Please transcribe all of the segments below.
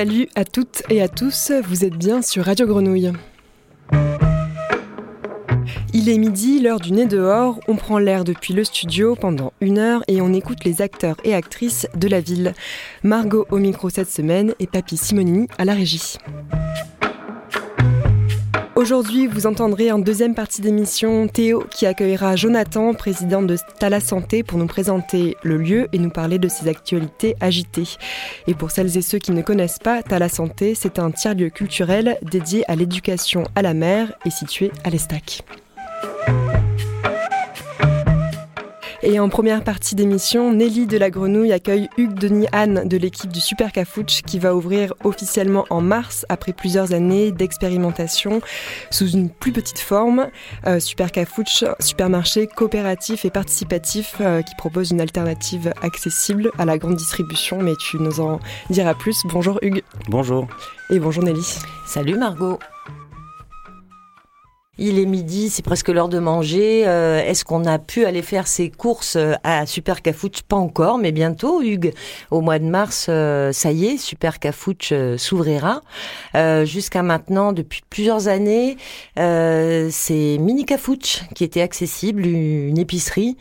Salut à toutes et à tous, vous êtes bien sur Radio Grenouille. Il est midi, l'heure du nez dehors, on prend l'air depuis le studio pendant une heure et on écoute les acteurs et actrices de la ville. Margot au micro cette semaine et Papy Simonini à la régie. Aujourd'hui, vous entendrez en deuxième partie d'émission Théo qui accueillera Jonathan, président de Tala Santé, pour nous présenter le lieu et nous parler de ses actualités agitées. Et pour celles et ceux qui ne connaissent pas, Tala Santé, c'est un tiers-lieu culturel dédié à l'éducation à la mer et situé à l'Estac. Et en première partie d'émission, Nelly de la Grenouille accueille Hugues Denis Anne de l'équipe du Super Cafouche qui va ouvrir officiellement en mars après plusieurs années d'expérimentation sous une plus petite forme. Euh, Super Cafouche, supermarché coopératif et participatif euh, qui propose une alternative accessible à la grande distribution. Mais tu nous en diras plus. Bonjour Hugues. Bonjour. Et bonjour Nelly. Salut Margot. Il est midi, c'est presque l'heure de manger. Euh, est-ce qu'on a pu aller faire ses courses euh, à Super Cafouche Pas encore, mais bientôt, Hugues. Au mois de mars, euh, ça y est, Super Cafouche s'ouvrira. Jusqu'à maintenant, depuis plusieurs années, c'est Mini Cafouche qui était accessible, une épicerie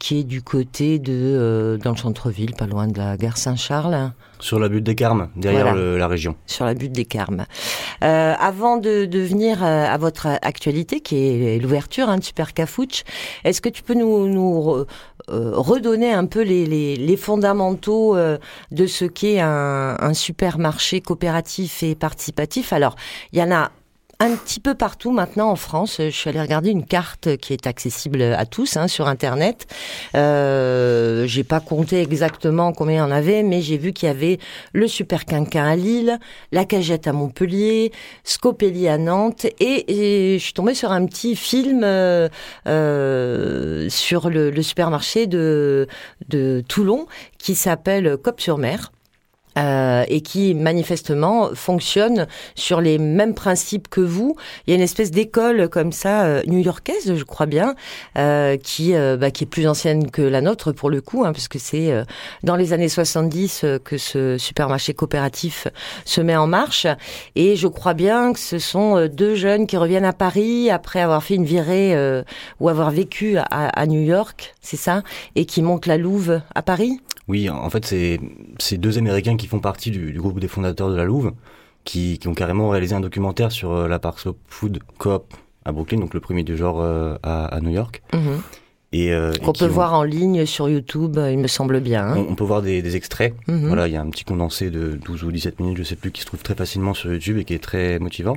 qui est du côté de dans le centre-ville, pas loin de la gare Saint-Charles. Sur la butte des Carmes, derrière la région. Sur la butte des Carmes. Euh, avant de, de venir euh, à votre actualité, qui est l'ouverture hein, de Super Cafouche, est-ce que tu peux nous, nous euh, redonner un peu les, les, les fondamentaux euh, de ce qu'est un, un supermarché coopératif et participatif? Alors, il y en a un petit peu partout maintenant en France. Je suis allée regarder une carte qui est accessible à tous hein, sur Internet. Euh, j'ai pas compté exactement combien il y en avait, mais j'ai vu qu'il y avait le Super Quinquin à Lille, la Cagette à Montpellier, Scopelli à Nantes, et, je suis tombée sur un petit film euh, euh, sur le, le, supermarché de, de Toulon qui s'appelle Cop sur Mer. Euh, et qui manifestement fonctionne sur les mêmes principes que vous. Il y a une espèce d'école comme ça, euh, new-yorkaise, je crois bien, euh, qui, euh, bah, qui est plus ancienne que la nôtre pour le coup, hein, parce que c'est euh, dans les années 70 que ce supermarché coopératif se met en marche. Et je crois bien que ce sont deux jeunes qui reviennent à Paris après avoir fait une virée ou avoir vécu à, à New York, c'est ça, et qui montent la Louve à Paris? Oui, en fait, c'est deux Américains qui font partie du, groupe des fondateurs de la Louve, qui, ont carrément réalisé un documentaire sur euh, la Park Slope Food Coop à Brooklyn, donc le premier du genre euh, à, New York. Mhm. Et, euh, Qu'on peut voir en ligne sur YouTube, il me semble bien. Hein. On, peut voir des, extraits. Mhm. Voilà, il y a un petit condensé de 12 ou 17 minutes, je sais plus, qui se trouve très facilement sur YouTube et qui est très motivant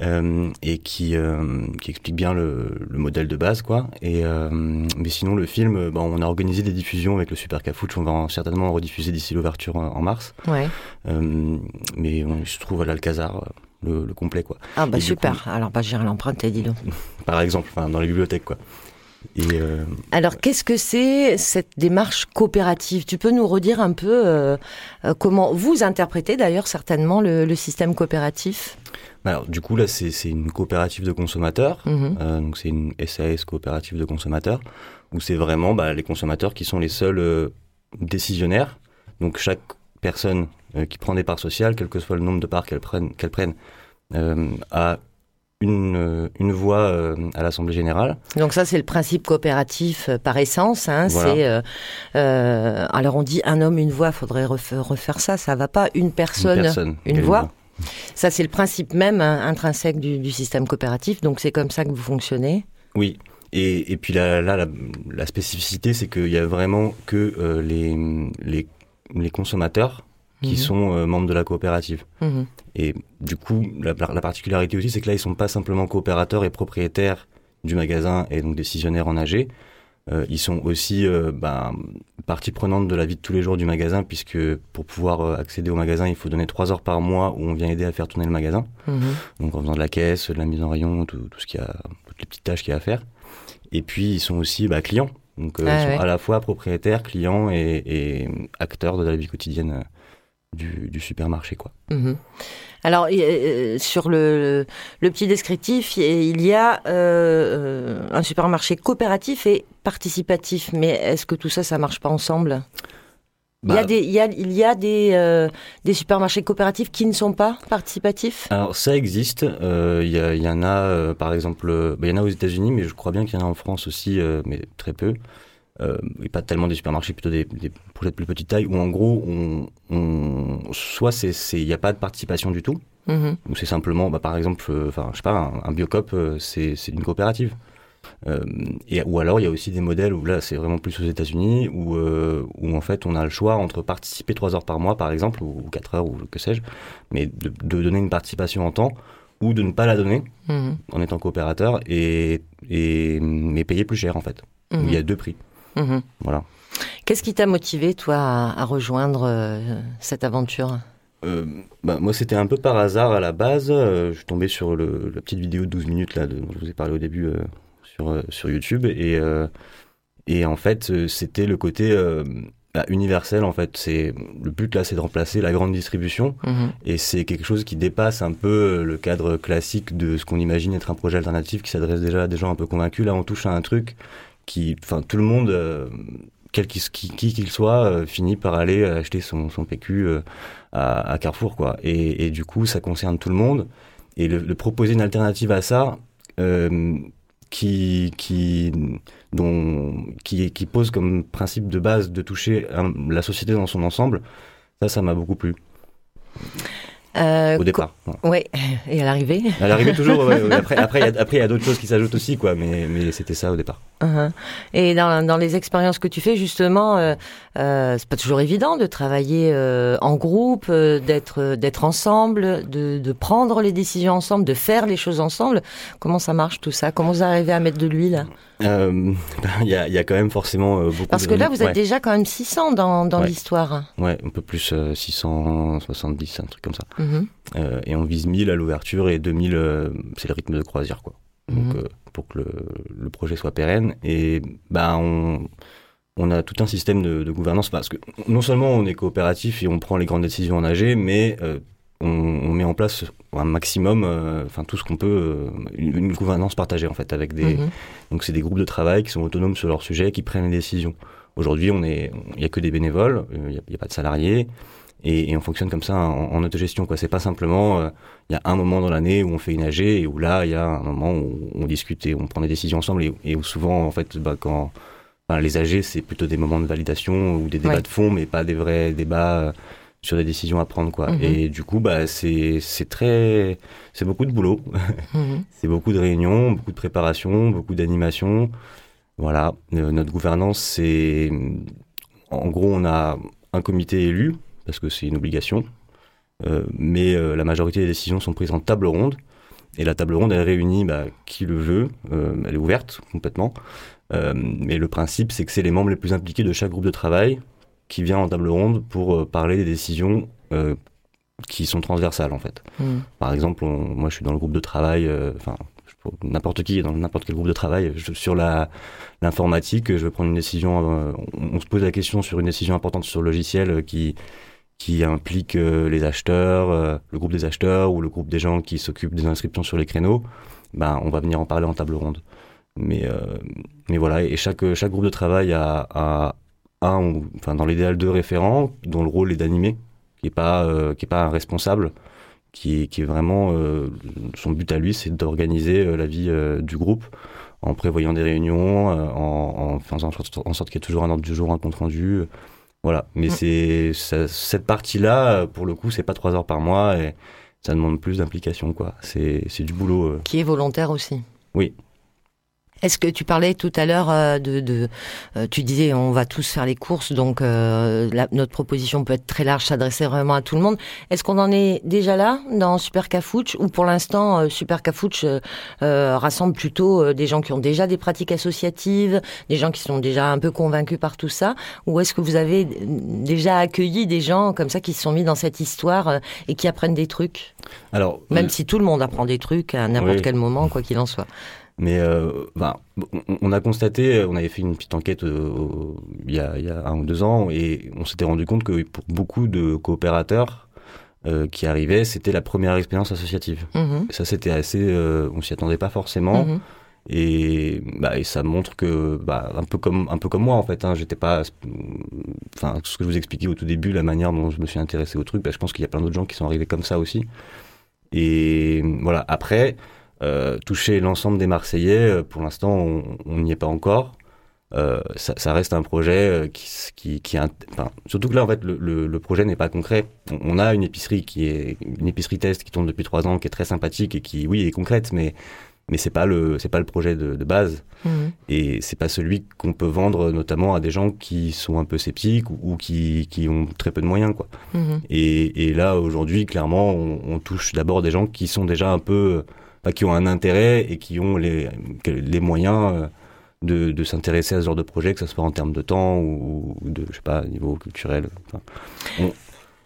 euh, et qui euh, qui explique bien le, le, modèle de base, quoi. Et euh, mais sinon, le film, bon, on a organisé des diffusions avec le Super Cafouche. On va certainement en rediffuser d'ici l'ouverture en, mars. Ouais. Euh, mais on se trouve à l'Alcazar. Le, le, complet quoi. Ah bah super. Alors bah j'irai l'emprunter, dis donc. Par exemple, enfin, dans les bibliothèques quoi. Euh, Alors, qu'est-ce que c'est cette démarche coopérative? Tu peux nous redire un peu euh, euh, comment vous interprétez d'ailleurs certainement le, système coopératif? Alors, du coup, là, c'est une coopérative de consommateurs. Mhm. donc, c'est une SAS coopérative de consommateurs, où c'est vraiment bah, les consommateurs qui sont les seuls décisionnaires. Donc, chaque personne qui prend des parts sociales, quel que soit le nombre de parts qu'elle prenne, qu'elle prenne a une, euh, une voix euh, à l'Assemblée générale. Donc ça, c'est le principe coopératif euh, par essence. Hein, C'est alors on dit un homme une voix, faudrait refaire, refaire ça. Ça va pas une personne, une, voix. Ça, c'est le principe même hein, intrinsèque du, du, système coopératif. Donc c'est comme ça que vous fonctionnez. Oui. Et, et puis là, là la, la, spécificité, c'est qu'il y a vraiment que les, les, les consommateurs qui mhm. sont euh, membres de la coopérative. Mhm. Et du coup, la, la particularité aussi, c'est que là, ils sont pas simplement coopérateurs et propriétaires du magasin et donc décisionnaires en AG. Euh, ils sont aussi euh, ben, partie prenante de la vie de tous les jours du magasin, puisque pour pouvoir accéder au magasin, il faut donner trois heures par mois où on vient aider à faire tourner le magasin. Mhm. Donc en faisant de la caisse, de la mise en rayon, tout, tout ce qu'il y a, toutes les petites tâches qu'il y a à faire. Et puis ils sont aussi bah, clients. Donc ah ils sont à la fois propriétaires, clients et, et acteurs de la vie quotidienne du, supermarché. Quoi. Mhm. Alors, euh, sur le, le, petit descriptif, il y a euh, un supermarché coopératif et participatif. Mais est-ce que tout ça, ça marche pas ensemble? Il, y a des, il, y a, il y a des, euh, des supermarchés coopératifs qui ne sont pas participatifs? Alors ça existe. Euh, il, y, y, en a, euh, par exemple, bah, il y en a aux États-Unis, mais je crois bien qu'il y en a en France aussi, mais très peu. Et pas tellement des supermarchés, plutôt des, des projets de plus petite taille, où en gros, on, on soit il n'y a pas de participation du tout, mm-hmm. ou c'est simplement, bah, par exemple, enfin, je sais pas, un, un biocop, c'est une coopérative. Euh, et, ou alors il y a aussi des modèles où là c'est vraiment plus aux États-Unis où, euh, où en fait on a le choix entre participer 3 heures par mois par exemple ou 4 heures ou que sais-je, mais de, donner une participation en temps ou de ne pas la donner mhm. en étant coopérateur et, et mais payer plus cher en fait. Il y a mhm. deux prix. Mhm. Voilà. Qu'est-ce qui t'a motivé toi à, rejoindre euh, cette aventure? Bah, moi, c'était un peu par hasard à la base. je suis tombé sur le, la petite vidéo de 12 minutes là, dont je vous ai parlé au début euh, sur, YouTube. Et, euh, et en fait, euh, c'était le côté bah, universel en fait. C'est le but là, c'est de remplacer la grande distribution mhm. et c'est quelque chose qui dépasse un peu le cadre classique de ce qu'on imagine être un projet alternatif qui s'adresse déjà à des gens un peu convaincus. Là, on touche à un truc enfin, tout le monde, quel qu'il qui, soit, finit par aller acheter son, PQ à, Carrefour quoi. Et, du coup, ça concerne tout le monde. Et le, proposer une alternative à ça, qui, qui, dont, qui, qui pose comme principe de base de toucher la société dans son ensemble, ça, ça m'a beaucoup plu. Euh, Au départ. Ouais. Et à l'arrivée À l'arrivée toujours. Après, après, il y a, d'autres choses qui s'ajoutent aussi, quoi. Mais, mais c'était ça au départ. Uh-huh. Et dans, dans, les expériences que tu fais, justement, euh, euh, c'est pas toujours évident de travailler euh, en groupe, euh, d'être d'être ensemble, de, de prendre les décisions ensemble, de faire les choses ensemble. Comment ça marche tout ça? Comment vous arrivez à mettre de l'huile? Ben, Il y, a, y, a, quand même forcément beaucoup. Parce que là, vous êtes déjà quand même 600 dans, dans l'histoire. Ouais, un peu plus 670, un truc comme ça. Mm-hmm. et on vise 1000 à l'ouverture et 2000, c'est le rythme de croisière, quoi. Donc, mm-hmm pour que le, projet soit pérenne. Et ben, on, on a tout un système de, gouvernance parce que non seulement on est coopératif et on prend les grandes décisions en AG, mais euh, on, met en place un maximum, euh, enfin tout ce qu'on peut, euh, une, gouvernance partagée en fait avec des. Mhm. Donc c'est des groupes de travail qui sont autonomes sur leur sujet, qui prennent les décisions. Aujourd'hui, on est, il n'y a que des bénévoles, il n'y a, pas de salariés. Et, on fonctionne comme ça en, autogestion. Quoi. C'est pas simplement, euh, il y a un moment dans l'année où on fait une AG et où là, il y a un moment où on discute et on prend des décisions ensemble et, où souvent, en fait, bah, quand les AG, c'est plutôt des moments de validation ou des débats de fond, mais pas des vrais débats euh, sur des décisions à prendre. Quoi. Mhm. Et du coup, bah, c'est très, c'est beaucoup de boulot. Mhm. c'est beaucoup de réunions, beaucoup de préparation, beaucoup d'animation. Voilà, euh, notre gouvernance, c'est, en gros, on a un comité élu parce que c'est une obligation. Euh, mais euh, la majorité des décisions sont prises en table ronde. Et la table ronde, elle réunit bah, qui le veut. Euh, elle est ouverte complètement. mais le principe, c'est que c'est les membres les plus impliqués de chaque groupe de travail qui vient en table ronde pour parler des décisions qui sont transversales en fait. Hmm. Par exemple, moi je suis dans le groupe de travail, enfin n'importe qui dans n'importe quel groupe de travail sur la l'informatique, je veux prendre une décision, on, on, se pose la question sur une décision importante sur le logiciel qui qui implique euh, les acheteurs, euh, le groupe des acheteurs ou le groupe des gens qui s'occupent des inscriptions sur les créneaux, ben, on va venir en parler en table ronde. Mais, euh, mais voilà, et chaque, chaque groupe de travail a, a un, enfin, dans l'idéal deux référents, dont le rôle est d'animer, qui n'est pas, qui est pas un responsable, qui qui est vraiment, son but à lui, c'est d'organiser la vie du groupe en prévoyant des réunions, en, en faisant en sorte qu'il y ait toujours un ordre du jour, un compte rendu, voilà. Mais mm. c'est cette partie-là, pour le coup, c'est pas trois heures par mois et ça demande plus d'implication, quoi. C'est du boulot. Euh. Qui est volontaire aussi. Oui. Est-ce que tu parlais tout à l'heure euh, de, de euh, tu disais on va tous faire les courses, donc euh, notre proposition peut être très large, s'adresser vraiment à tout le monde. Est-ce qu'on en est déjà là dans Super Cafouche ou pour l'instant Super Cafouche rassemble plutôt des gens qui ont déjà des pratiques associatives, des gens qui sont déjà un peu convaincus par tout ça, ou est-ce que vous avez déjà accueilli des gens comme ça qui se sont mis dans cette histoire et qui apprennent des trucs? Alors même si tout le monde apprend des trucs à n'importe quel moment, quoi qu'il en soit. Mais euh, on a constaté, on avait fait une petite enquête euh, il, y a, il, y a, un ou deux ans et on s'était rendu compte que pour beaucoup de coopérateurs euh, qui arrivaient, c'était la première expérience associative. Mhm. ça, c'était assez, on s'y attendait pas forcément. Mhm. Et, bah, et ça montre que, bah, un peu comme, un peu comme moi en fait, hein, j'étais pas, enfin, ce que je vous expliquais au tout début, la manière dont je me suis intéressé au truc, bah, je pense qu'il y a plein d'autres gens qui sont arrivés comme ça aussi. Et voilà. Après, euh, toucher l'ensemble des Marseillais, euh, pour l'instant, on n'y est pas encore. Euh, ça, ça, reste un projet qui, qui, qui enfin, surtout que là en fait le, le, le projet n'est pas concret. On, a une épicerie qui est une épicerie test qui tourne depuis trois ans, qui est très sympathique et qui oui est concrète, mais mais c'est pas le c'est pas le projet de, de base mmh. et c'est pas celui qu'on peut vendre notamment à des gens qui sont un peu sceptiques ou, qui, qui ont très peu de moyens quoi mmh. et, et, là aujourd'hui clairement on, on touche d'abord des gens qui sont déjà un peu bah, qui ont un intérêt et qui ont les les moyens euh, de, de s'intéresser à ce genre de projet que ce soit en termes de temps ou, de je sais pas niveau culturel enfin,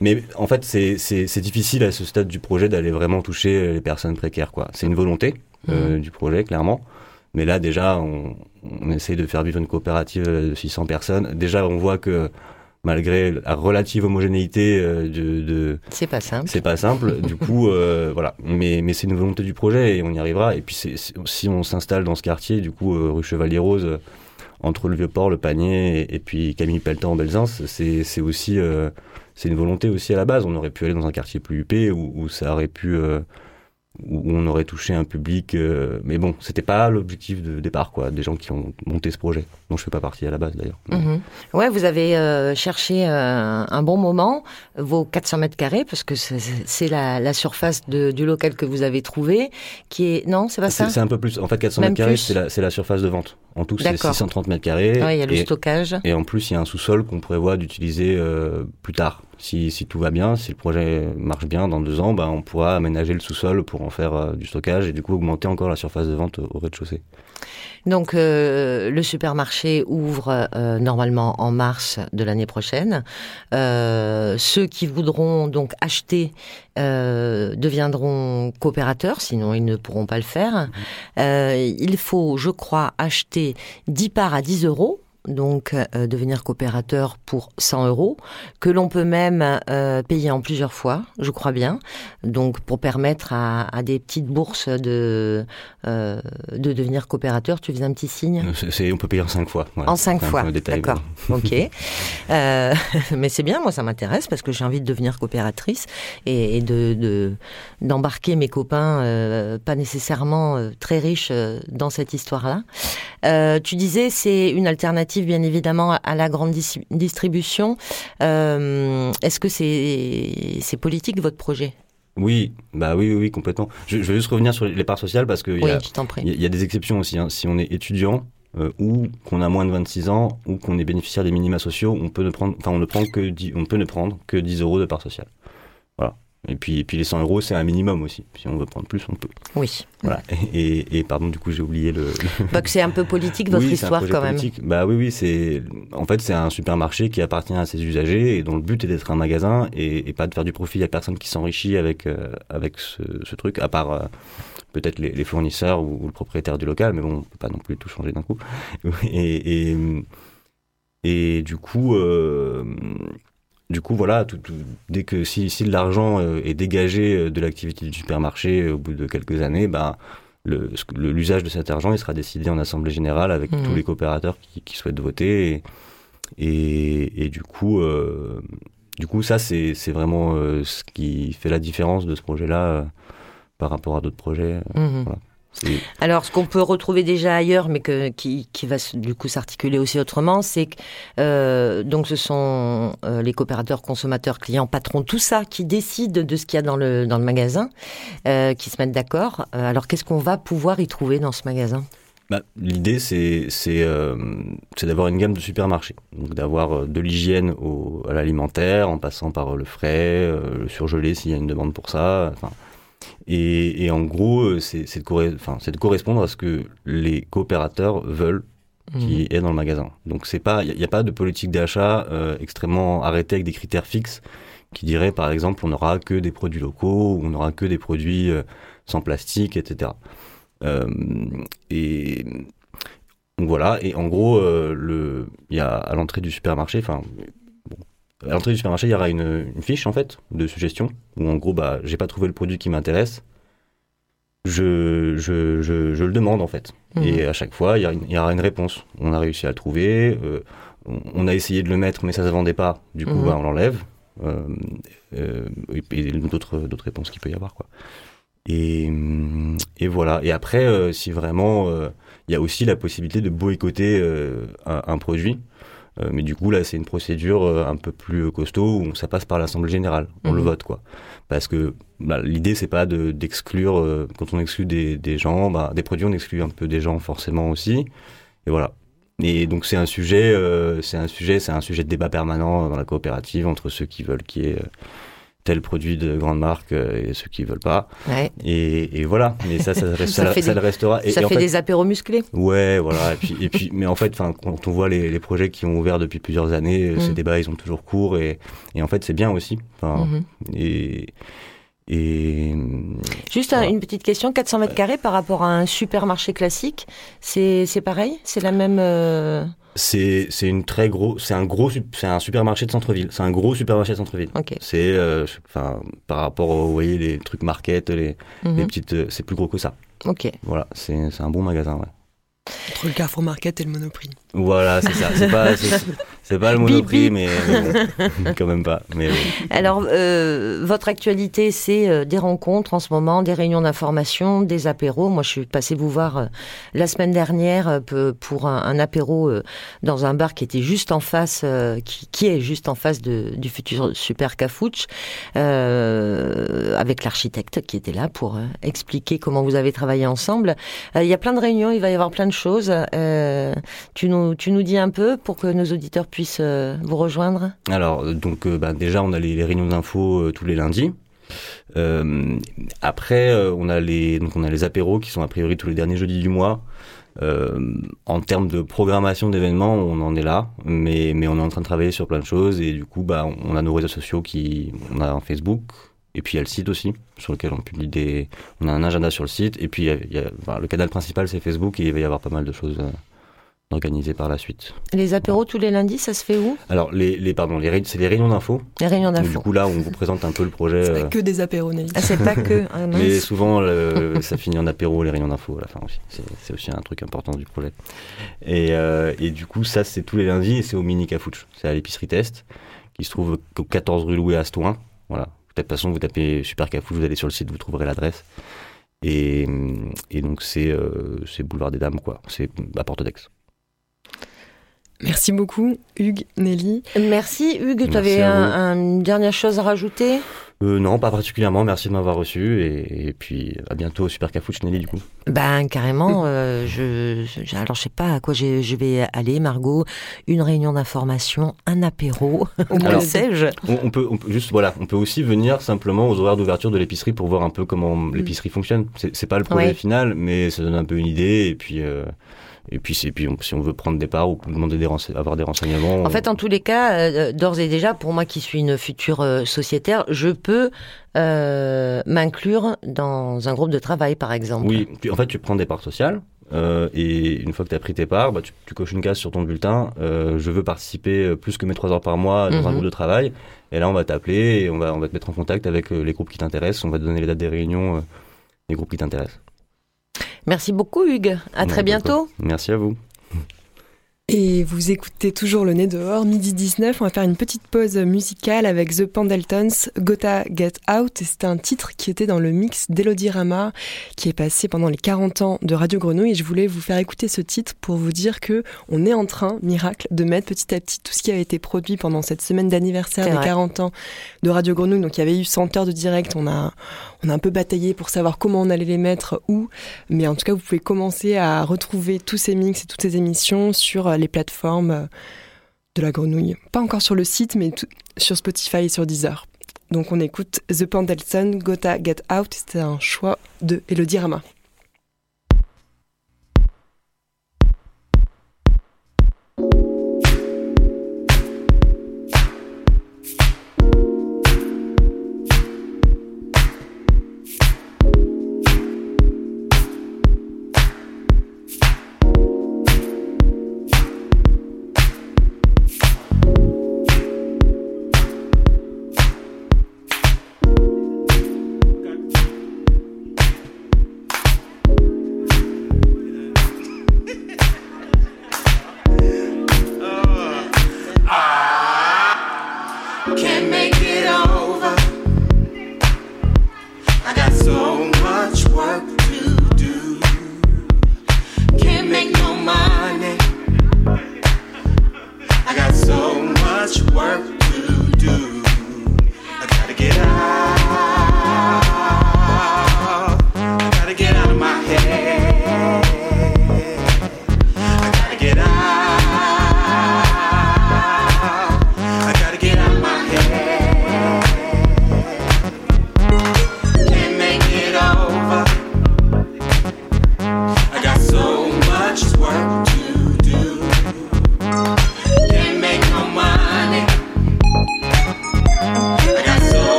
mais en fait, c'est difficile à ce stade du projet d'aller vraiment toucher les personnes précaires. quoi. C'est une volonté, euh, mmh. du projet, clairement. Mais là, déjà, on, on, essaie de faire vivre une coopérative de 600 personnes. Déjà, on voit que malgré la relative homogénéité euh, de, de c'est pas simple. C'est pas simple. du coup, euh, voilà. Mais, mais c'est une volonté du projet et on y arrivera. Et puis, si on s'installe dans ce quartier, du coup, rue Chevalier Rose, entre le Vieux-Port, le Panier et, puis Camille Pelletan en Belzins, c'est aussi c'est une volonté aussi à la base. On aurait pu aller dans un quartier plus huppé où, où ça aurait pu où on aurait touché un public. Euh, mais bon, c'était pas l'objectif de départ, quoi. Des gens qui ont monté ce projet, dont je fais pas partie à la base d'ailleurs. Mhm. Ouais, vous avez euh, cherché euh, un bon moment vos 400 mètres carrés, parce que c'est la, la, surface de, du local que vous avez trouvé, qui est non, c'est pas ça? C'est un peu plus. En fait, 400 mètres carrés, c'est la, la, surface de vente. En tout, c'est 630 mètres carrés. Ouais, il y a le stockage. Et en plus, il y a un sous-sol qu'on prévoit d'utiliser plus tard si, si, tout va bien, si le projet marche bien dans deux ans, bah, on pourra aménager le sous-sol pour en faire euh, du stockage et du coup augmenter encore la surface de vente au, rez-de-chaussée. Donc euh, le supermarché ouvre euh, normalement en mars de l'année prochaine. ceux qui voudront donc acheter deviendront coopérateurs, sinon ils ne pourront pas le faire. Mmh. il faut, je crois, acheter 10 parts à 10 euros donc euh, devenir coopérateur pour 100 euros, que l'on peut même euh, payer en plusieurs fois, je crois bien, donc pour permettre à, à des petites bourses de euh, de devenir coopérateur. Tu fais un petit signe? On peut payer en cinq fois. en cinq fois, d'accord. ok. mais c'est bien, moi ça m'intéresse parce que j'ai envie de devenir coopératrice et, et de d'embarquer mes copains, pas nécessairement très riches, dans cette histoire-là. tu disais c'est une alternative bien évidemment à la grande distribution. Euh, est-ce que c'est politique votre projet? Oui, bah oui, oui, complètement. Je, vais juste revenir sur les parts sociales parce qu'il y, a des exceptions aussi. Hein. Si on est étudiant euh, ou qu'on a moins de 26 ans ou qu'on est bénéficiaire des minima sociaux, on peut ne prendre, enfin on ne prend que 10, on peut ne prendre que 10 euros de part sociale. Voilà. Et puis, et puis les 100 euros, c'est un minimum aussi. Si on veut prendre plus, on peut. Oui. Voilà. Et, et, pardon, du coup, j'ai oublié le. Bah, c'est un peu politique votre histoire quand même. Bah oui, oui, c'est. En fait, c'est un supermarché qui appartient à ses usagers et dont le but est d'être un magasin et, pas de faire du profit. Il n'y a personne qui s'enrichit avec euh, avec ce, ce, truc, à part. Euh, peut-être les, les, fournisseurs ou, le propriétaire du local, mais bon, on peut pas non plus tout changer d'un coup. Et, et, et, du coup, euh, du coup, voilà, tout, dès que si, si l'argent euh, est dégagé euh, de l'activité du supermarché euh, au bout de quelques années, bah, l'usage de cet argent il sera décidé en assemblée générale avec tous mmh. les coopérateurs qui, qui souhaitent voter. Et, et, du coup, euh, du coup, ça c'est vraiment ce qui fait la différence de ce projet-là par rapport à d'autres projets. Mmh. Voilà. Alors, ce qu'on peut retrouver déjà ailleurs, mais que, qui, qui va du coup s'articuler aussi autrement, c'est que euh, donc ce sont euh, les coopérateurs, consommateurs, clients, patrons, tout ça qui décident de ce qu'il y a dans le dans le magasin, euh, qui se mettent d'accord. Alors, qu'est-ce qu'on va pouvoir y trouver dans ce magasin? Bah, L'idée, c'est c'est euh, d'avoir une gamme de supermarchés, donc d'avoir de l'hygiène à l'alimentaire, en passant par le frais, le surgelé s'il y a une demande pour ça. Enfin, et, et en gros, euh, c'est de, correspondre à ce que les coopérateurs veulent qui mhm. est dans le magasin. Donc c'est pas, il n'y a, pas de politique d'achat euh, extrêmement arrêtée avec des critères fixes qui dirait par exemple on n'aura que des produits locaux, on n'aura que des produits euh, sans plastique, etc. Et donc voilà. Et en gros, euh, il y a à l'entrée du supermarché, enfin à l'entrée du supermarché, il y aura une, fiche en fait de suggestion où en gros, bah, j'ai pas trouvé le produit qui m'intéresse. je, je, je, le demande en fait. Mhm. Et à chaque fois, il y, y, aura une réponse. On a réussi à le trouver. Euh, on a essayé de le mettre, mais ça ne se vendait pas. Du coup, mhm. bah, on l'enlève. Euh, euh, et d'autres d'autres réponses qu'il peut y avoir quoi. Et, et voilà. Et après, si vraiment, il y a aussi la possibilité de boycotter un, un, produit. Mais du coup, là, c'est une procédure un peu plus costaud où ça passe par l'Assemblée générale. On le mhm. vote, quoi parce que bah, l'idée c'est pas de d'exclure euh, quand on exclut des, des gens bah, des produits on exclut un peu des gens forcément aussi et voilà et donc c'est un sujet euh, c'est un sujet c'est un sujet de débat permanent dans la coopérative entre ceux qui veulent qu'il y ait euh, tel produit de grande marque et ceux qui veulent pas. Ouais. Et, et, voilà. Mais ça, ça, reste, ça, ça, le restera. Et, ça fait, des apéros musclés. Ouais, voilà. Et puis, et puis, mais en fait, quand on voit les, les, projets qui ont ouvert depuis plusieurs années, mm. ces débats, ils sont toujours courts et, en fait, c'est bien aussi. Mm-hmm. Et et Juste une petite question, 400 mètres carrés par rapport à un supermarché classique, c'est pareil? C'est la même... Euh, c'est une très gros, c'est un gros, c'est un supermarché de centre-ville. C'est un gros supermarché de centre-ville. C'est, euh, enfin, par rapport, aux, vous voyez, les trucs market, les, les mhm. petites, euh, c'est plus gros que ça. Ok. Voilà, c'est un bon magasin, ouais. Entre le Carrefour Market et le Monoprix. Voilà, c'est ça. C'est pas, c'est pas le Monoprix, mais, quand même pas. Mais, Alors, euh, votre actualité, c'est euh, des rencontres en ce moment, des réunions d'information, des apéros. Moi, je suis passée vous voir euh, la semaine dernière pour un, apéro dans un bar qui était juste en face, qui, est juste en face de, du futur Super Cafouche, avec l'architecte qui était là pour expliquer comment vous avez travaillé ensemble. Il y a plein de réunions, il va y avoir plein de choses. tu nous, tu nous dis un peu pour que nos auditeurs puissent euh, vous rejoindre Alors, donc, euh, bah, déjà, on a les, réunions d'infos euh, tous les lundis. après, on a les donc on a les apéros qui sont a priori tous les derniers jeudis du mois. en termes de programmation d'événements, on en est là, mais mais on est en train de travailler sur plein de choses et du coup, bah, on a nos réseaux sociaux qui, on a un Facebook et puis il y a le site aussi sur lequel on publie des, on a un agenda sur le site et puis bah, le canal principal c'est Facebook et il va y avoir pas mal de choses organisé par la suite. Les apéros tous les lundis, ça se fait où? Alors, les, les, pardon, les, c'est les réunions d'info. Les réunions d'info. Du coup, là, on vous présente un peu le projet. C'est pas euh, que des apéros, Ah, c'est pas que. Ah, Mais souvent, ça finit en apéro, les réunions d'info à la fin aussi. C'est aussi un truc important du projet. Et, euh, et du coup, ça, c'est tous les lundis et c'est au Mini Cafouche. C'est à l'épicerie Test, qui se trouve au 14 rue Louis Astouin. Voilà. De toute façon, vous tapez Super Cafouche, vous allez sur le site, vous trouverez l'adresse. Et, et donc, c'est euh, Boulevard des Dames, quoi. C'est à Porte d'Aix. Merci beaucoup, Hugues, Nelly. Merci, Hugues. Tu avais une dernière chose à rajouter? Euh, non, pas particulièrement. Merci de m'avoir reçu et, puis à bientôt Super Cafouche Nelly du coup. Ben carrément. euh, je, je, alors je sais pas à quoi je vais aller, Margot. Une réunion d'information, un apéro, que sais-je? On, peut, juste voilà, on peut aussi venir simplement aux horaires d'ouverture de l'épicerie pour voir un peu comment mm. l'épicerie fonctionne. C'est pas le projet final, mais ça donne un peu une idée et puis. Euh, et puis, puis si on veut prendre des parts ou demander des avoir des renseignements. En fait, en tous les cas, euh, d'ores et déjà, pour moi qui suis une future euh, sociétaire, je peux euh, m'inclure dans un groupe de travail, par exemple. Oui, en fait, tu prends des parts sociales. et une fois que tu as pris tes parts, bah, tu, coches une case sur ton bulletin. je veux participer plus que mes trois heures par mois dans un mhm. groupe de travail. Et là, on va t'appeler et on va, on va te mettre en contact avec les groupes qui t'intéressent. On va te donner les dates des réunions des groupes qui t'intéressent. Merci beaucoup Hugues. À très bientôt. Merci à vous. Et vous écoutez toujours le nez dehors, midi 19. On va faire une petite pause musicale avec The Pendletons, Gotta Get Out. C'est un titre qui était dans le mix d'Elodie Rama, qui est passé pendant les 40 ans de Radio Grenouille. Et je voulais vous faire écouter ce titre pour vous dire que on est en train, miracle, de mettre petit à petit tout ce qui a été produit pendant cette semaine d'anniversaire des 40 ans de Radio Grenouille. Donc il y avait eu 100 heures de direct. On a, on a un peu bataillé pour savoir comment on allait les mettre, où. Mais en tout cas, vous pouvez commencer à retrouver tous ces mix et toutes ces émissions sur les plateformes euh, de la grenouille. Pas encore sur le site, mais sur Spotify et sur Deezer. Donc on écoute The Pendelson, Gotta Get Out, c'était un choix de Elodie Rama.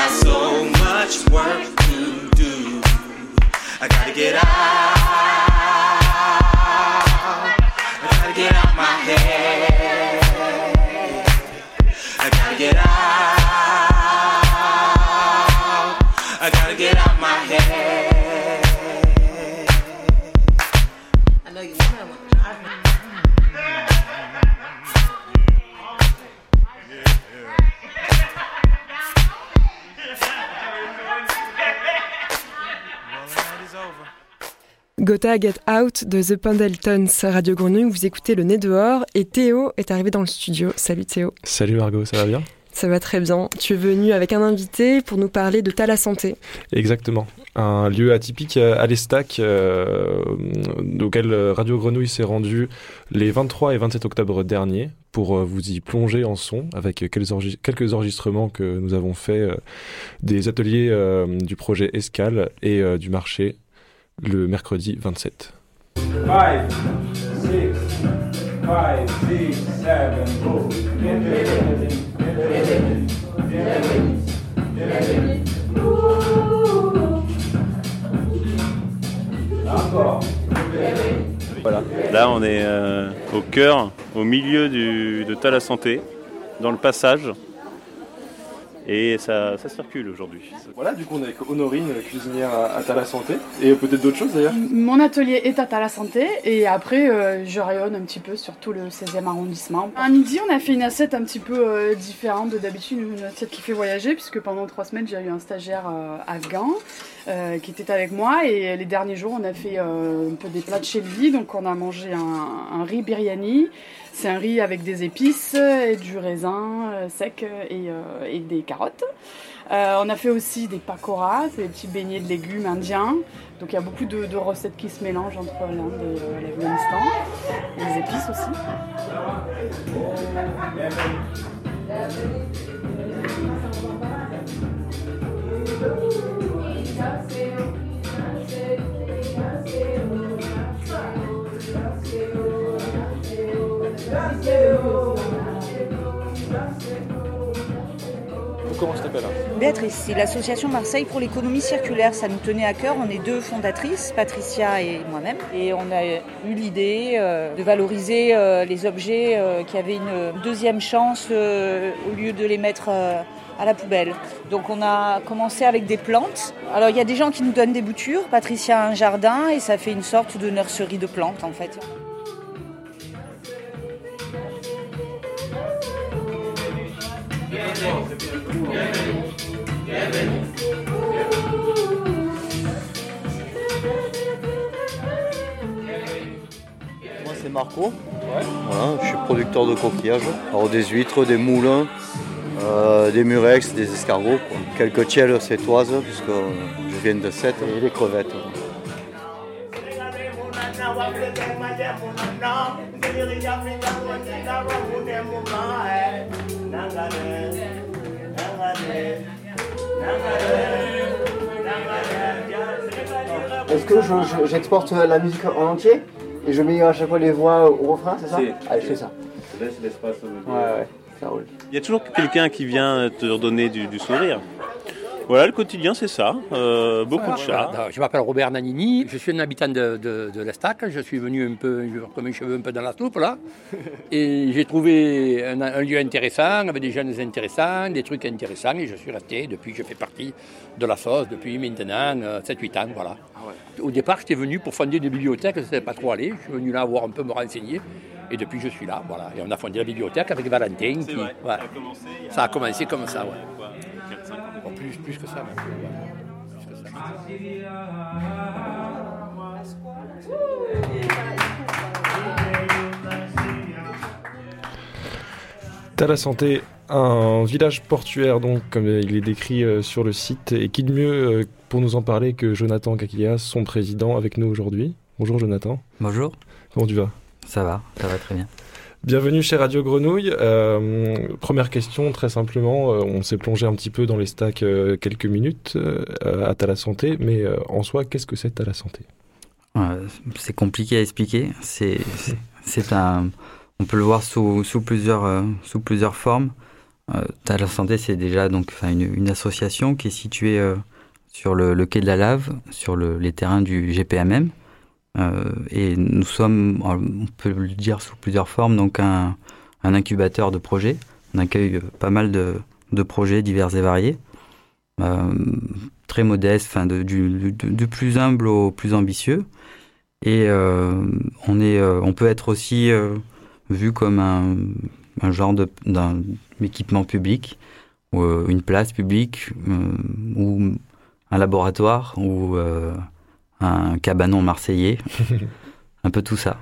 Got so much work to do. I gotta get out. I gotta get out my head. Gotha Get Out de The Pendletons, Radio Grenouille, vous écoutez Le Nez dehors et Théo est arrivé dans le studio. Salut Théo. Salut Margot, ça va bien? Ça va très bien. Tu es venu avec un invité pour nous parler de Tala Santé. Exactement. Un lieu atypique à l'Estac euh, auquel Radio Grenouille s'est rendu les 23 et 27 octobre dernier pour euh, vous y plonger en son avec quelques, enregistre quelques enregistrements que nous avons fait euh, des ateliers euh, du projet Escale et euh, du marché le mercredi 27. Five, six, five, six, seven, go. Encore. Voilà. Là, on est euh, au cœur, au milieu du, de Tala Santé, dans le passage. Et ça, ça circule aujourd'hui. Voilà, du coup on est avec Honorine, cuisinière à, à Tala Santé, et peut-être d'autres choses d'ailleurs Mon atelier est à la santé et après euh, je rayonne un petit peu sur tout le 16e arrondissement. À midi on a fait une assiette un petit peu euh, différente de d'habitude, une assiette qui fait voyager puisque pendant trois semaines j'ai eu un stagiaire euh, afghan euh, qui était avec moi et les derniers jours on a fait euh, un peu des plats de chez lui donc on a mangé un, un riz biryani. C'est un riz avec des épices et du raisin euh, sec et, euh, et des carottes. Euh, on a fait aussi des pakoras, des petits beignets de légumes indiens. Donc il y a beaucoup de, recettes qui se mélangent entre l'Inde et euh, l'Afghanistan. Les épices aussi. Comment je t'appelle Béatrice, c'est l'association Marseille pour l'économie circulaire. Ça nous tenait à cœur. On est deux fondatrices, Patricia et moi-même. Et on a eu l'idée euh, de valoriser euh, les objets euh, qui avaient une deuxième chance au lieu de les mettre à la poubelle. Donc on a commencé avec des plantes. Alors il y a des gens qui nous donnent des boutures. Patricia a un jardin et ça fait une sorte de nurserie de plantes en fait. Moi c'est Marco. Voilà, je suis producteur de coquillages. Alors des huîtres, des moulins, euh, des murex, des escargots. quoi. Quelques tiels sétoises puisque je viens de Sète et les crevettes. Est-ce que je- je- j'exporte la musique en entier et je mets à chaque fois les voix au refrain, c'est ça Allez, je fais ça. Ouais, ouais, ça roule. Il y a toujours quelqu'un qui vient te redonner du, du sourire. Voilà, le quotidien, c'est ça. Euh, beaucoup de chats. Voilà, Je m'appelle Robert Nanini, je suis un habitant de, de, de l'Estac. Je suis venu un peu, comme un cheveu un peu dans la soupe là. Et j'ai trouvé un, un lieu intéressant, avec des jeunes intéressants, des trucs intéressants. Et je suis resté depuis, je fais partie de la sauce depuis maintenant euh, 7-8 ans. Voilà. Au départ, j'étais venu pour fonder des bibliothèques, je ne savais pas trop aller. Je suis venu là voir un peu me renseigner. Et depuis, je suis là. Voilà. Et on a fondé la bibliothèque avec Valentin. qui- vrai, ouais. ça a commencé Ça a commencé comme ça, ouais. Quoi, 4-5 ans. Bon, plus, plus que ça. même. Ouais. Plus que ça. T'as la santé, un village portuaire, donc, comme il est décrit euh, sur le site. Et qui de mieux euh, pour nous en parler que Jonathan Kakilias, son président, avec nous aujourd'hui? Bonjour Jonathan. Bonjour. Comment tu vas? Ça va, ça va très bien. Bienvenue chez Radio Grenouille. Euh, première question, très simplement, euh, on s'est plongé un petit peu dans les stacks euh, quelques minutes à T'as la santé, mais en soi, qu'est-ce que c'est T'as la santé c'est compliqué à expliquer. C'est, c'est- un, on peut le voir sous, plusieurs, sous plusieurs formes. Euh, T'as la santé, c'est déjà donc une, association qui est située sur le, le quai de la Lave, sur le- les terrains du GPMM. Euh, et nous sommes, on peut le dire sous plusieurs formes, donc un, incubateur de projets. On accueille euh, pas mal de, projets divers et variés. Euh, très modeste, enfin du, plus humble au plus ambitieux. Et on, est, on peut être aussi vu comme un, genre d'un équipement public, ou une place publique, ou un laboratoire, ou un cabanon marseillais. un peu tout ça.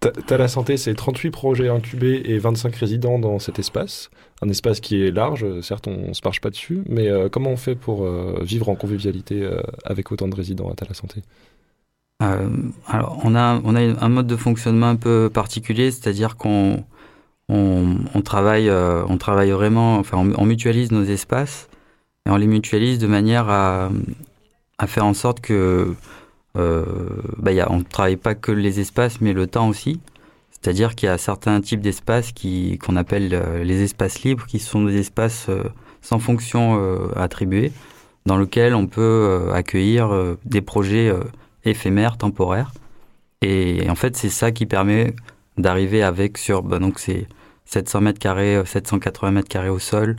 T'as la santé, c'est 38 projets incubés et 25 résidents dans cet espace. Un espace qui est large, certes on, ne se marche pas dessus, mais euh, comment on fait pour euh, vivre en convivialité euh, avec autant de résidents à T'as la santé? Euh, alors, on a, on a un mode de fonctionnement un peu particulier, c'est-à-dire qu'on on, on travaille, euh, on travaille vraiment, enfin, on, on mutualise nos espaces et on les mutualise de manière à, à faire en sorte que, euh, bah, y a, on ne travaille pas que les espaces, mais le temps aussi. C'est-à-dire qu'il y a certains types d'espaces qu'on appelle euh, les espaces libres, qui sont des espaces euh, sans fonction attribuée, dans lesquels on peut accueillir des projets éphémères, temporaires. Et en fait, c'est ça qui permet d'arriver avec sur bah, donc c'est 700 mètres carrés, euh, 780 mètres carrés au sol,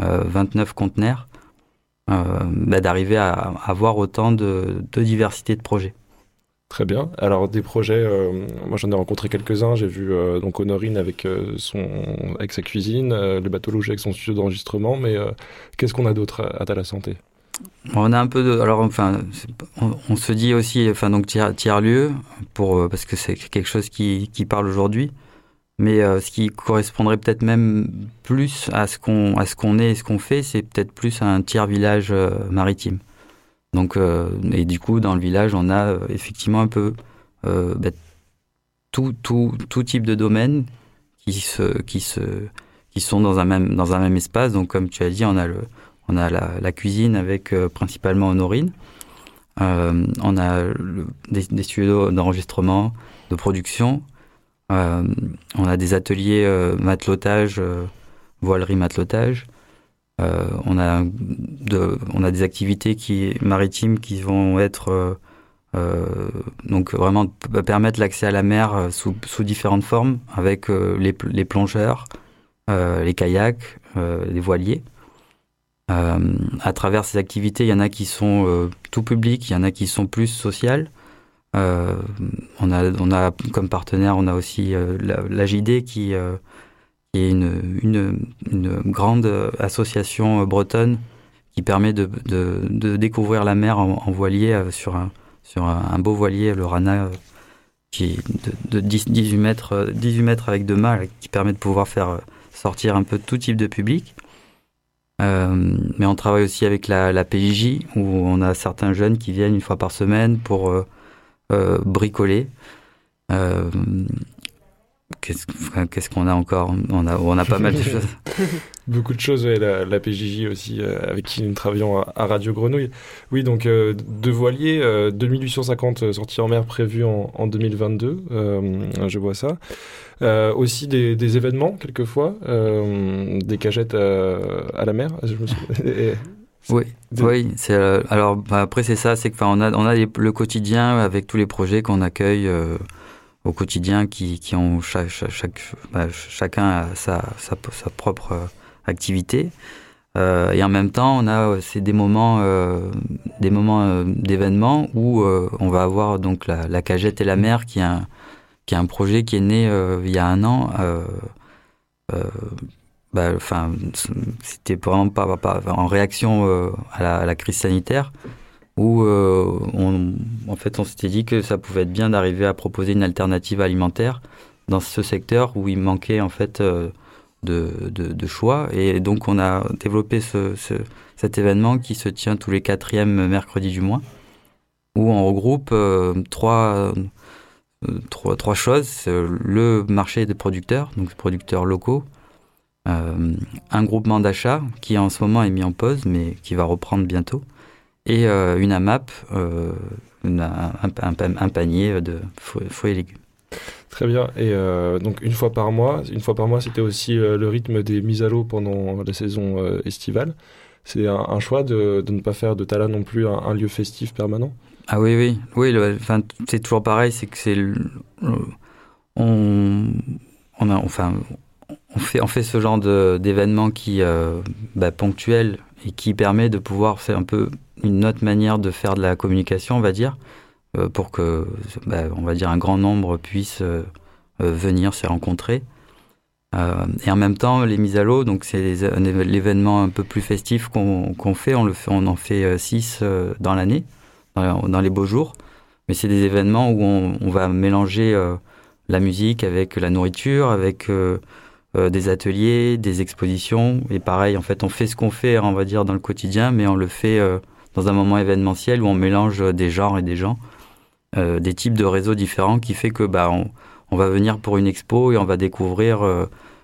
euh, 29 conteneurs, bah, d'arriver à, à avoir autant de, de diversité de projets. Très bien. Alors des projets, euh, moi j'en ai rencontré quelques-uns. J'ai vu euh, donc Honorine avec euh, son avec sa cuisine, euh, le bateau logé avec son studio d'enregistrement. Mais euh, qu'est-ce qu'on a d'autre à, à la santé? On a un peu de, alors enfin, on, on se dit aussi, enfin donc tiers, tiers lieu pour euh, parce que c'est quelque chose qui, qui parle aujourd'hui, mais euh, ce qui correspondrait peut-être même plus à ce qu'on à ce qu'on est et ce qu'on fait, c'est peut-être plus un tiers village euh, maritime. Donc euh, et du coup dans le village on a effectivement un peu bah, tout tout tout type de domaines qui se qui se qui sont dans un même dans un même espace. Donc comme tu as dit, on a le on a la, cuisine avec principalement Honorine. On a des studios d'enregistrement, de production. Euh, on a des ateliers euh, matelotage, euh, voilerie matelotage. On a des activités maritimes qui vont être donc vraiment p- permettre l'accès à la mer sous, différentes formes avec les, pl- les plongeurs, les kayaks, les voiliers. À travers ces activités, il y en a qui sont tout public, il y en a qui sont plus sociales. Euh, on a, on a comme partenaire, on a aussi euh, euh, qui est une, grande association bretonne qui permet de, découvrir la mer en, voilier euh, sur, un, sur un, beau voilier, le Rana, qui de, de 10, 18, mètres, euh, 18 mètres avec deux mâts, qui permet de pouvoir faire sortir un peu tout type de public. Mais on travaille aussi avec la, la PJJ où on a certains jeunes qui viennent une fois par semaine pour euh, bricoler. Euh, Qu'est-ce enfin, qu'on a encore? On a, on a pas mal de choses. Beaucoup de choses, ouais, la, la PJJ aussi, euh, avec qui nous travaillons à, à Radio Grenouille. Oui, donc euh, deux voiliers, euh, 2850 sorties en mer prévues en, en 2022, euh, je vois ça. Euh, aussi des, des événements, quelquefois, euh, des cagettes euh, à la mer. Je me souviens- Oui, de- oui. C'est euh, alors bah, après c'est ça, c'est que on a on a les- le quotidien avec tous les projets qu'on accueille euh, au quotidien qui, qui ont chaque, chaque, bah, chacun a sa, sa, sa propre euh, activité. Euh, et en même temps, on a euh, c'est des moments euh, des moments d'événements où euh, on va avoir donc la, la cagette et la mer qui est un qui est un projet qui est né euh, il y a un an. Euh, euh, bah, enfin, c'était vraiment pas, en réaction euh, à, la, crise sanitaire où euh, on, en fait on s'était dit que ça pouvait être bien d'arriver à proposer une alternative alimentaire dans ce secteur où il manquait en fait de, de, choix. Et donc on a développé ce, cet événement qui se tient tous les quatrièmes mercredis du mois, où on regroupe trois, trois, trois choses. Le marché des producteurs, donc producteurs locaux, euh, un groupement d'achat qui en ce moment est mis en pause, mais qui va reprendre bientôt, et euh, une AMAP, euh, un, panier de fruits et légumes. Très bien. Et donc une fois par mois, une fois par mois, c'était aussi le rythme des mises à l'eau pendant la saison estivale. C'est un, choix de, ne pas faire de Tala non plus un, lieu festif permanent? Ah oui, oui, oui. Enfin, c'est toujours pareil. C'est que c'est on, on a, enfin, on fait, on fait ce genre d'événement qui euh, bah, ponctuel et qui permet de pouvoir faire un peu une autre manière de faire de la communication, on va dire, euh, pour que, bah, on va dire, un grand nombre puisse euh, venir se rencontrer. et en même temps, les mises à l'eau, donc c'est l'événement un peu plus festif qu'on fait. On fait, on en fait six dans l'année, dans, les beaux jours. Mais c'est des événements où on va mélanger la musique avec la nourriture, avec euh, des ateliers, des expositions. Et pareil, en fait, on fait ce qu'on fait, on va dire, dans le quotidien, mais on le fait euh, dans un moment événementiel où on mélange des genres et des gens, euh, des types de réseaux différents, qui fait que bah, on, va venir pour une expo et on va découvrir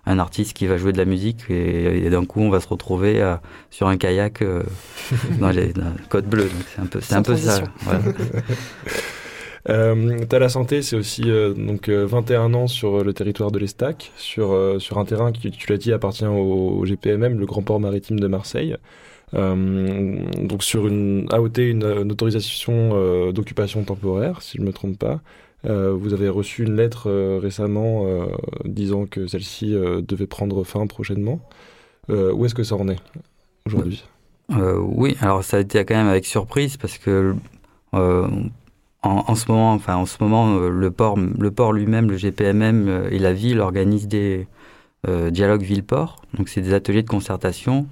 un artiste qui va jouer de la musique et, d'un coup on va se retrouver sur un kayak dans les côtes bleues. C'est un peu, c'est un peu ça. Euh, T'as la santé, c'est aussi euh, donc 21 euh, ans sur le territoire de l'Estac, sur, sur un terrain qui, tu l'as dit, appartient au, GPMM, le Grand Port Maritime de Marseille. donc sur une AOT, une, autorisation d'occupation temporaire, si je ne me trompe pas. vous avez reçu une lettre récemment disant que celle-ci devait prendre fin prochainement. où est-ce que ça en est aujourd'hui? Oui, alors ça a été quand même avec surprise parce que en, ce moment, enfin en ce moment, euh, le port, le port lui-même, le GPMM euh, et la ville organisent des euh, dialogues ville-port. Donc c'est des ateliers de concertation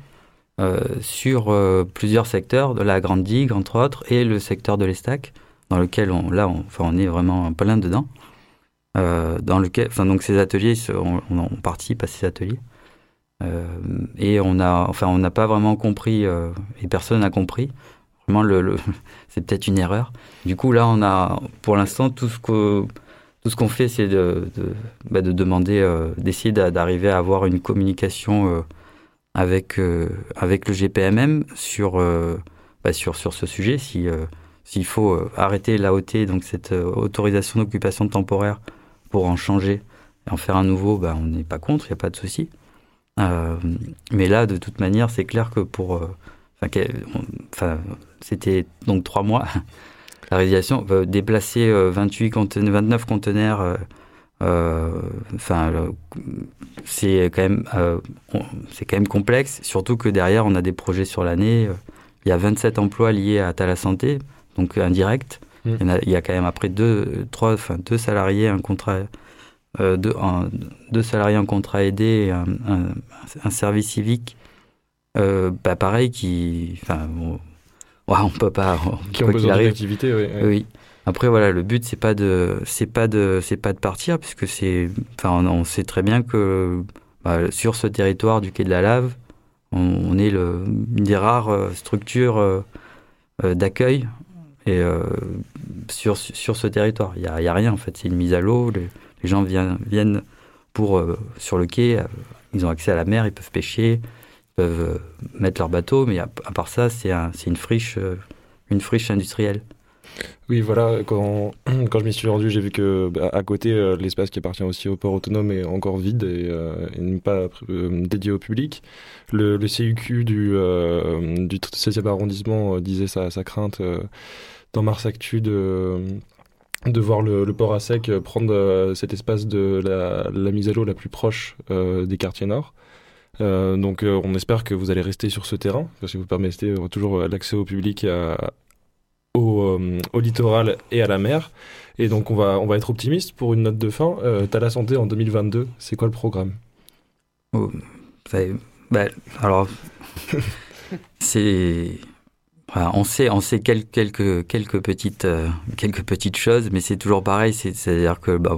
sur plusieurs secteurs de la Grande Digue entre autres et le secteur de l'Estac, dans lequel on, là, on, enfin, on est vraiment plein dedans. dans lequel, enfin donc ces ateliers, on, participe à ces ateliers. et on enfin, on n'a pas vraiment compris, et personne n'a compris c'est peut-être une erreur. Du coup, là, on a, pour l'instant, tout ce qu'on fait, c'est de, bah, demander, euh, d'essayer d'arriver à avoir une communication euh, avec euh, avec le GPMM sur bah, sur ce sujet. Si s'il faut arrêter l'AOT, donc cette autorisation d'occupation temporaire, pour en changer et en faire un nouveau, bah, on n'est pas contre, il n'y a pas de souci. mais là, de toute manière, c'est clair que pour c'était donc trois mois. La réalisation, va déplacer 28 conteneurs, 29 conteneurs, euh, euh, enfin, c'est quand même, euh, c'est quand même complexe. Surtout que derrière, on a des projets sur l'année. Il y a 27 emplois liés à Tala Santé, donc indirect. Mmh. Il, y a, quand même après deux, trois, enfin, deux salariés, un contrat, deux, deux, salariés en contrat aidé, un, un, service civique. bah pareil, qui, enfin, on peut pas. qui ont besoin oui, oui. Après voilà, le but c'est pas de c'est pas de c'est pas de partir puisque c'est enfin on, sait très bien que bah, sur ce territoire du quai de la Lave, on, est le, une des rares euh, structures euh, euh, d'accueil et sur sur ce territoire, il y a, y a, rien en fait, c'est une mise à l'eau, les, gens viennent viennent pour sur le quai, ils ont accès à la mer, ils peuvent pêcher, euh, mettre leur bateau, mais à, part ça, c'est un, une friche, euh, une friche industrielle. Oui, voilà, quand, quand je m'y suis rendu, j'ai vu que bah, à côté, euh, l'espace qui appartient aussi au port autonome est encore vide et, n'est pas dédié au public. Le, le CUQ du, du 16e arrondissement disait sa, sa crainte dans Mars Actu de, de voir le, port à sec prendre cet espace de la, la mise à l'eau la plus proche des quartiers nord. Euh, donc euh, on espère que vous allez rester sur ce terrain, parce que vous permettez euh, toujours l'accès au public au, littoral et à la mer. Et donc on va, on va être optimiste pour une note de fin. T'as la santé en 2022, c'est quoi le programme? Oh, bah, Alors, c'est... on sait, on sait quelques, quelques, quelques petites, euh, quelques petites choses, mais c'est toujours pareil. C'est-à-dire que, bah,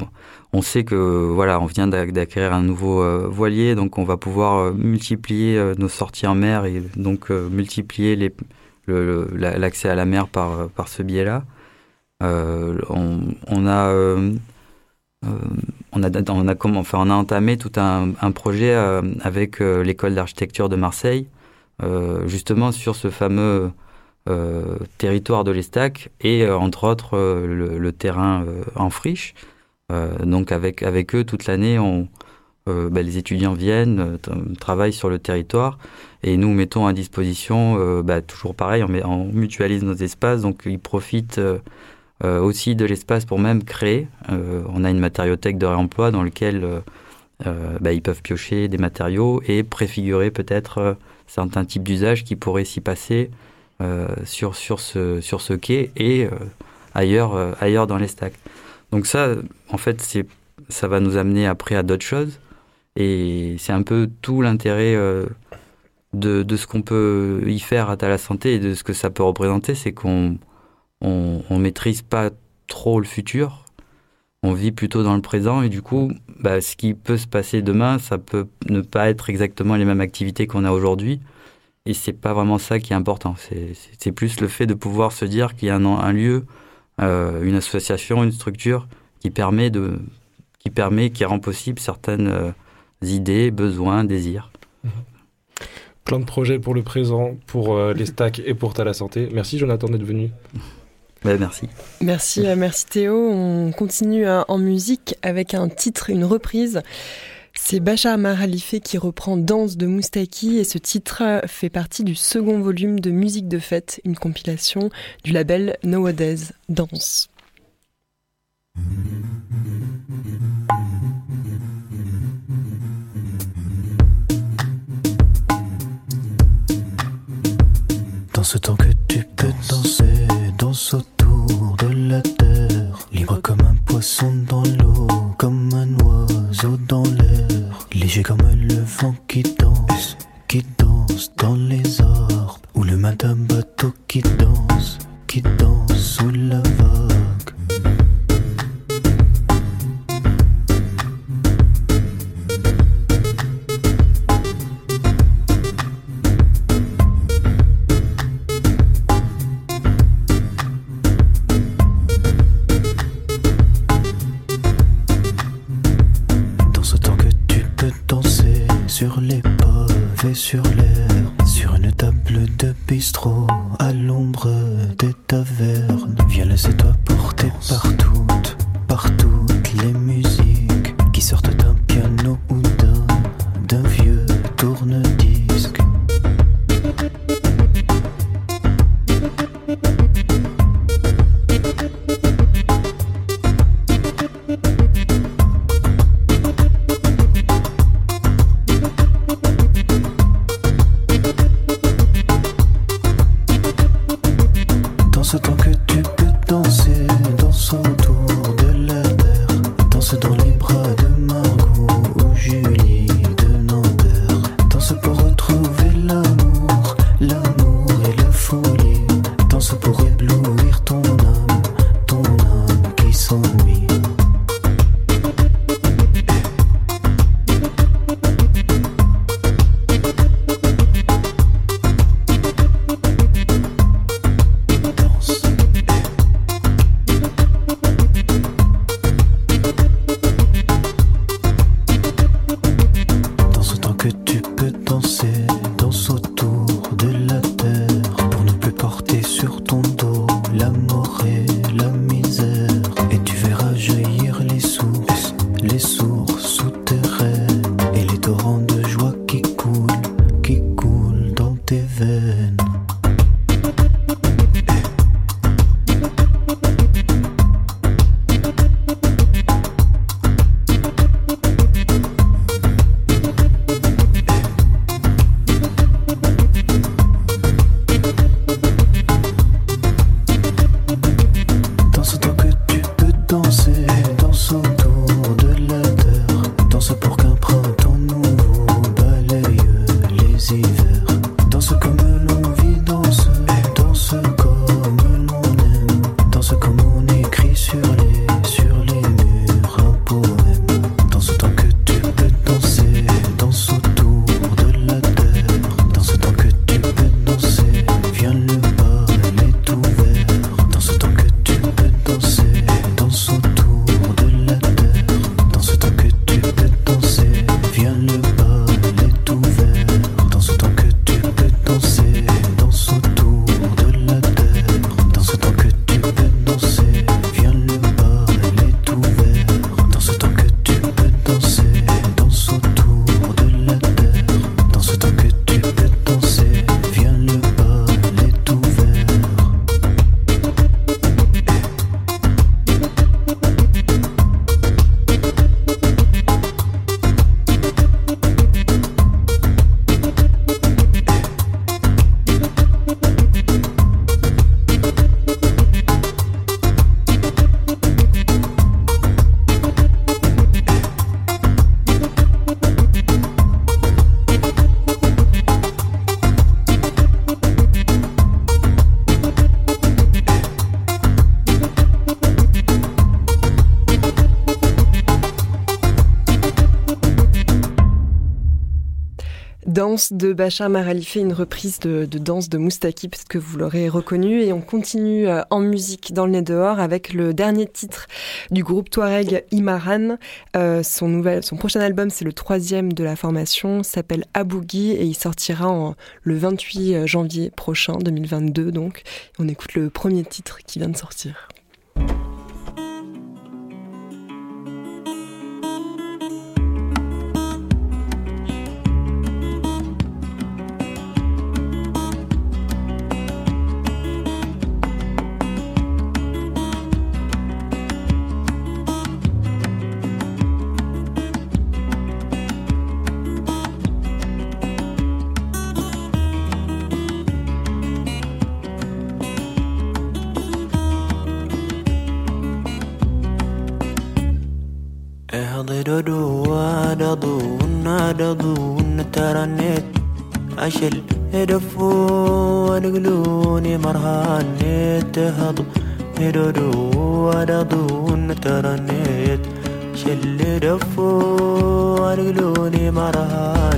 on sait que, voilà, on vient d'acquérir un nouveau euh, voilier, donc on va pouvoir euh, multiplier nos sorties en mer et donc multiplier l'accès à la mer par, par ce biais-là. On, on, a, on a, on a, enfin, on a entamé tout un, un projet avec l'école d'architecture de Marseille, justement sur ce fameux euh, territoire de l'Estac et euh, entre autres euh, le, terrain en friche. donc avec, avec eux toute l'année, on, bah, les étudiants viennent, travaillent sur le territoire et nous mettons à disposition, bah, toujours pareil, on, mutualise nos espaces, donc ils profitent aussi de l'espace pour même créer. on a une matériothèque de réemploi dans laquelle bah, ils peuvent piocher des matériaux et préfigurer peut-être certains types d'usages qui pourraient s'y passer sur, sur, ce, sur ce quai et euh, ailleurs, euh, ailleurs dans les stacks. Donc ça, en fait, c'est, ça va nous amener après à d'autres choses. Et c'est un peu tout l'intérêt de, de, ce qu'on peut y faire à la santé et de ce que ça peut représenter, c'est qu'on on, on, maîtrise pas trop le futur, on vit plutôt dans le présent et du coup, bah, ce qui peut se passer demain, ça peut ne pas être exactement les mêmes activités qu'on a aujourd'hui. Et c'est pas vraiment ça qui est important. C'est plus le fait de pouvoir se dire qu'il y a un, un lieu, euh, une association, une structure qui permet de, qui permet, qui rend possible certaines euh, idées, besoins, désirs. Mhm. Plein de projets pour le présent, pour euh, les stacks et pour ta la santé. Merci Jonathan d'être venu. Ben, merci. Merci, merci Théo. On continue en musique avec un titre, une reprise c'est Bachar Maralife qui reprend Danse de Moustaki et ce titre fait partie du second volume de Musique de fête, une compilation du label Nowadays Danse. Dans ce temps que tu peux danser, danse autour de la terre, libre comme un poisson dans l'eau, comme un oiseau dans l'air, léger comme De Bachar Maralife, une reprise de, danse de Moustaki, parce que vous l'aurez reconnu. Et on continue euh, en musique dans le nez dehors avec le dernier titre du groupe Touareg Imaran. Euh, son, nouvel, son prochain album, c'est le troisième de la formation, s'appelle Abougui et il sortira le 28 janvier prochain, 2022 donc. On écoute le premier titre qui vient de sortir. تشل يدفون قلوني مرهان نتهض يدودو ودادون ترنيت شل يدفون قلوني مرهان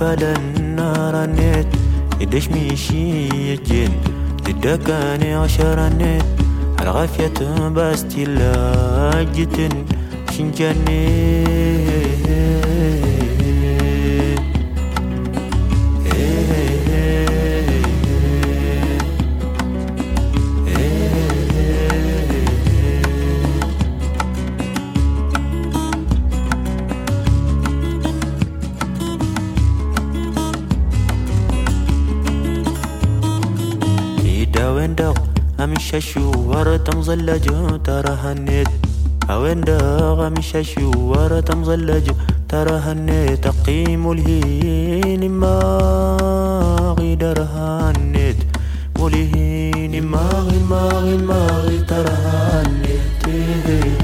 فلنا رنيت يدش ميشي يجين. تدكاني عشرنيت على غافية باستي لاجتن شنجانيت. مشاشو ورا مزلج ترى هنيت هوين داغ مشاشو ورا مزلج ترى هنيت تقيم الهين ما غيدر هنيت ولهين ما غي ما غي ما غي ترى هنيت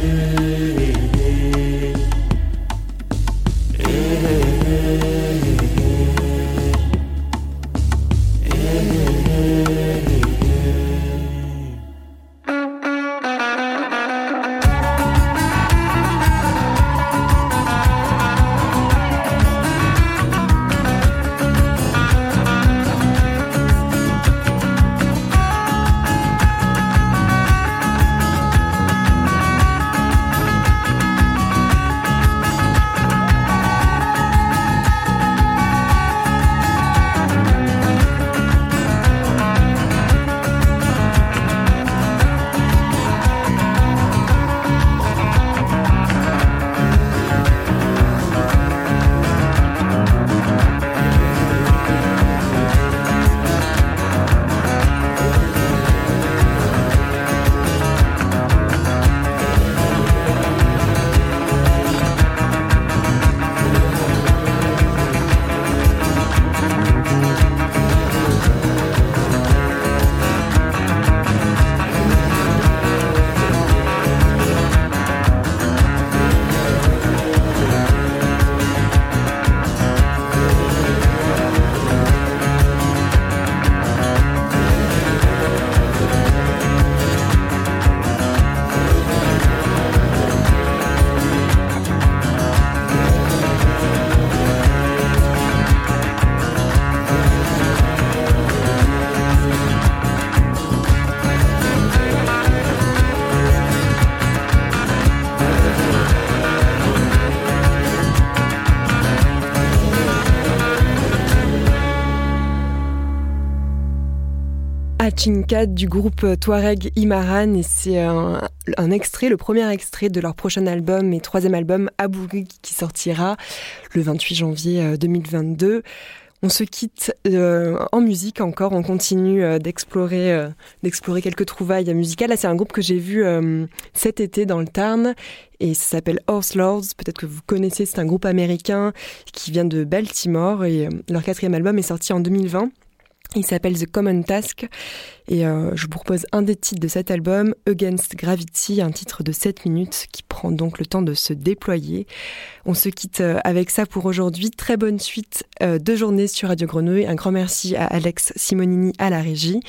Du groupe Touareg Imaran et c'est un, extrait, le premier extrait de leur prochain album et troisième album Abouri qui sortira le 28 janvier 2022. Euh, on se quitte euh, en musique encore, on continue euh, d'explorer d'explorer quelques trouvailles musicales. Là, c'est un groupe que j'ai vu cet été dans le Tarn et ça s'appelle Horse Lords. Peut-être que vous connaissez, c'est un groupe américain qui vient de Baltimore et leur quatrième album est sorti en 2020. Il s'appelle The Common Task et euh, je vous propose un des titres de cet album, Against Gravity, un titre de 7 minutes qui prend donc le temps de se déployer. On se quitte euh, avec ça pour aujourd'hui. Très bonne suite euh, de journée sur Radio Grenouille. Un grand merci à Alex Simonini à la régie.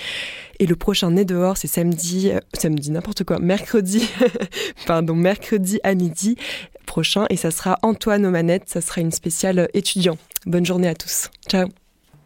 Et le prochain Né dehors, c'est samedi, samedi n'importe quoi, mercredi, pardon, mercredi à midi prochain et ça sera Antoine aux manettes, ça sera une spéciale étudiant. Bonne journée à tous. Ciao.